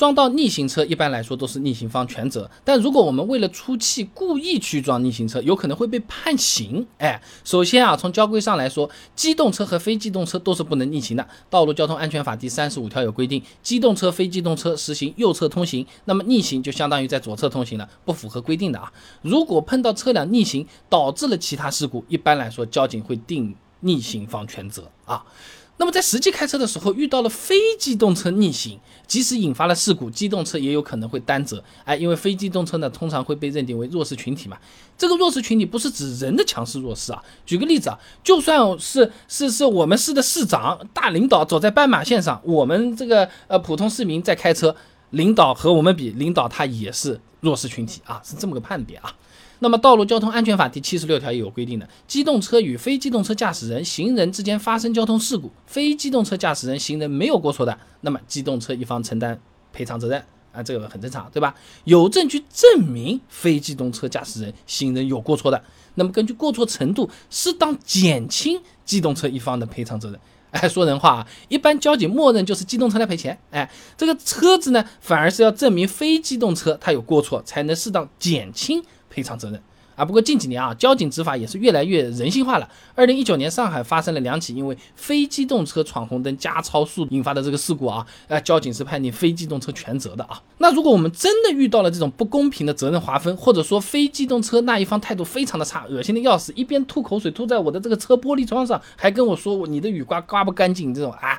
撞到逆行车，一般来说都是逆行方全责。但如果我们为了出气故意去撞逆行车，有可能会被判刑。哎，首先啊，从交规上来说，机动车和非机动车都是不能逆行的。道路交通安全法第三十五条有规定，机动车、非机动车实行右侧通行，那么逆行就相当于在左侧通行了，不符合规定的啊。如果碰到车辆逆行导致了其他事故，一般来说交警会定逆行方全责啊。那么在实际开车的时候，遇到了非机动车逆行，即使引发了事故，机动车也有可能会担责。哎，因为非机动车呢，通常会被认定为弱势群体嘛。这个弱势群体不是指人的强势弱势啊。举个例子啊，就算是是是我们市的市长、大领导走在斑马线上，我们这个呃普通市民在开车，领导和我们比，领导他也是弱势群体啊，是这么个判别啊。那么，《道路交通安全法》第七十六条也有规定的，机动车与非机动车驾驶人、行人之间发生交通事故，非机动车驾驶人、行人没有过错的，那么机动车一方承担赔偿责任啊，这个很正常，对吧？有证据证明非机动车驾驶人、行人有过错的，那么根据过错程度，适当减轻机动车一方的赔偿责任。哎，说人话啊，一般交警默认就是机动车来赔钱，哎，这个车子呢，反而是要证明非机动车它有过错，才能适当减轻。赔偿责任啊！不过近几年啊，交警执法也是越来越人性化了。二零一九年，上海发生了两起因为非机动车闯红灯加超速引发的这个事故啊，呃，交警是判定非机动车全责的啊。那如果我们真的遇到了这种不公平的责任划分，或者说非机动车那一方态度非常的差，恶心的要死，一边吐口水吐在我的这个车玻璃窗上，还跟我说你的雨刮刮不干净，这种啊，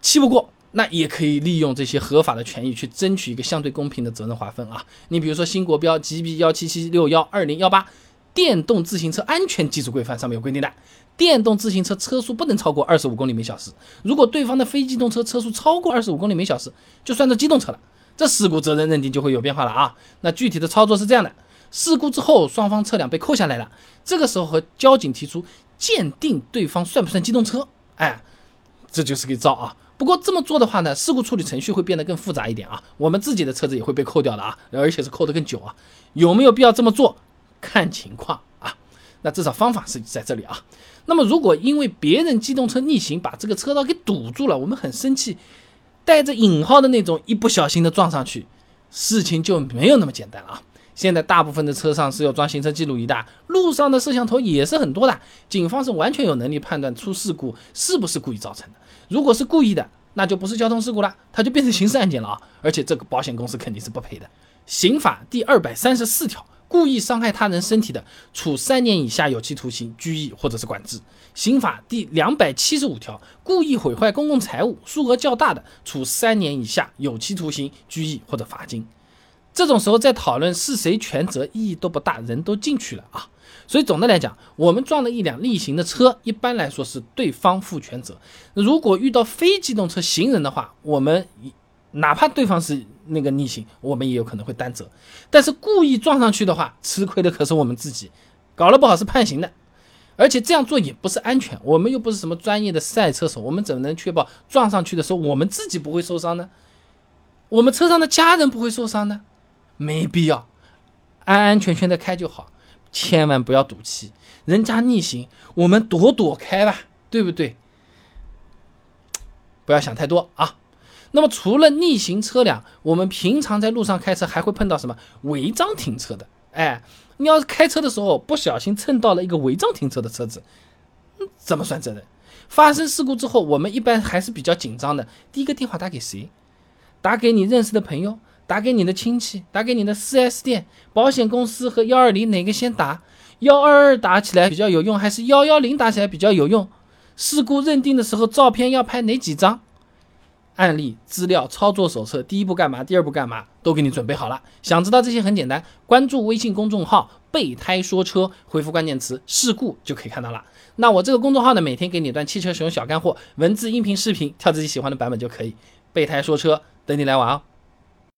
气不过。那也可以利用这些合法的权益去争取一个相对公平的责任划分啊！你比如说新国标 GB 幺七七六幺二零幺八电动自行车安全技术规范上面有规定的，电动自行车车速不能超过二十五公里每小时。如果对方的非机动车车速超过二十五公里每小时，就算作机动车了，这事故责任认定就会有变化了啊！那具体的操作是这样的：事故之后，双方车辆被扣下来了，这个时候和交警提出鉴定对方算不算机动车，哎，这就是个招啊！不过这么做的话呢，事故处理程序会变得更复杂一点啊，我们自己的车子也会被扣掉的啊，而且是扣得更久啊，有没有必要这么做？看情况啊，那至少方法是在这里啊。那么如果因为别人机动车逆行把这个车道给堵住了，我们很生气，带着引号的那种一不小心的撞上去，事情就没有那么简单了啊。现在大部分的车上是要装行车记录仪的，路上的摄像头也是很多的，警方是完全有能力判断出事故是不是故意造成的。如果是故意的，那就不是交通事故了，它就变成刑事案件了啊！而且这个保险公司肯定是不赔的。刑法第二百三十四条，故意伤害他人身体的，处三年以下有期徒刑、拘役或者是管制。刑法第两百七十五条，故意毁坏公共财物，数额较大的，处三年以下有期徒刑、拘役或者罚金。这种时候再讨论是谁全责，意义都不大，人都进去了啊。所以总的来讲，我们撞了一辆逆行的车，一般来说是对方负全责。如果遇到非机动车行人的话，我们哪怕对方是那个逆行，我们也有可能会担责。但是故意撞上去的话，吃亏的可是我们自己，搞了不好是判刑的。而且这样做也不是安全，我们又不是什么专业的赛车手，我们怎么能确保撞上去的时候我们自己不会受伤呢？我们车上的家人不会受伤呢？没必要，安安全全的开就好。千万不要赌气，人家逆行，我们躲躲开吧，对不对？不要想太多啊。那么除了逆行车辆，我们平常在路上开车还会碰到什么违章停车的？哎，你要是开车的时候不小心蹭到了一个违章停车的车子，怎么算责任？发生事故之后，我们一般还是比较紧张的。第一个电话打给谁？打给你认识的朋友。打给你的亲戚，打给你的 4S 店、保险公司和幺二零哪个先打？幺二二打起来比较有用，还是幺幺零打起来比较有用？事故认定的时候，照片要拍哪几张？案例资料、操作手册，第一步干嘛？第二步干嘛？都给你准备好了。想知道这些很简单，关注微信公众号“备胎说车”，回复关键词“事故”就可以看到了。那我这个公众号呢，每天给你一段汽车使用小干货，文字、音频、视频，挑自己喜欢的版本就可以。备胎说车，等你来玩哦。